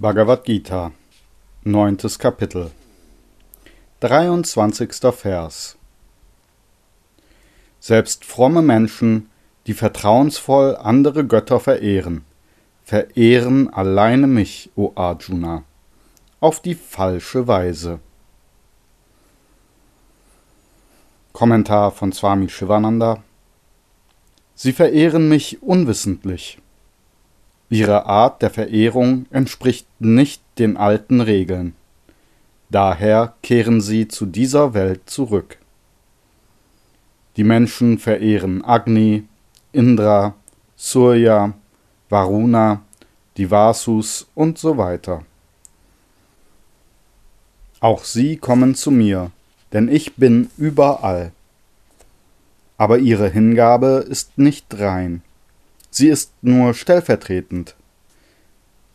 Bhagavad Gita, 9. Kapitel, 23. Vers. Selbst fromme Menschen, die vertrauensvoll andere Götter verehren, verehren alleine mich, o Arjuna, auf die falsche Weise. Kommentar von Swami Shivananda Sie verehren mich unwissentlich. Ihre Art der Verehrung entspricht nicht den alten Regeln. Daher kehren sie zu dieser Welt zurück. Die Menschen verehren Agni, Indra, Surya, Varuna, die Vasus und so weiter. Auch sie kommen zu mir, denn ich bin überall. Aber ihre Hingabe ist nicht rein. Sie ist nur stellvertretend.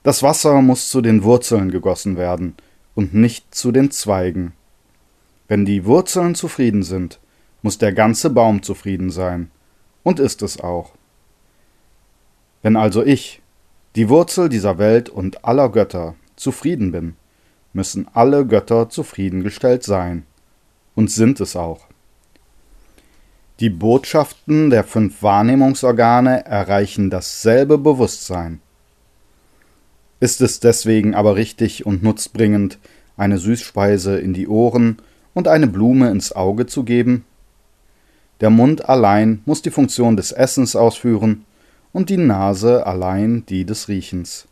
Das Wasser muss zu den Wurzeln gegossen werden und nicht zu den Zweigen. Wenn die Wurzeln zufrieden sind, muss der ganze Baum zufrieden sein, und ist es auch. Wenn also ich, die Wurzel dieser Welt und aller Götter, zufrieden bin, müssen alle Götter zufriedengestellt sein, und sind es auch. Die Botschaften der fünf Wahrnehmungsorgane erreichen dasselbe Bewusstsein. Ist es deswegen aber richtig und nutzbringend, eine Süßspeise in die Ohren und eine Blume ins Auge zu geben? Der Mund allein muss die Funktion des Essens ausführen und die Nase allein die des Riechens.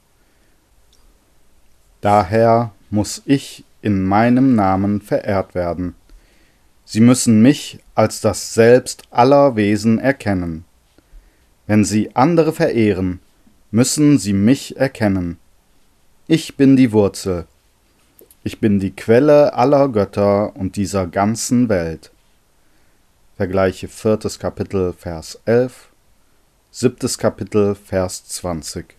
Daher muss ich in meinem Namen verehrt werden. Sie müssen mich als das Selbst aller Wesen erkennen. Wenn Sie andere verehren, müssen Sie mich erkennen. Ich bin die Wurzel. Ich bin die Quelle aller Götter und dieser ganzen Welt. Vergleiche viertes Kapitel, Vers 11, siebtes Kapitel, Vers 20.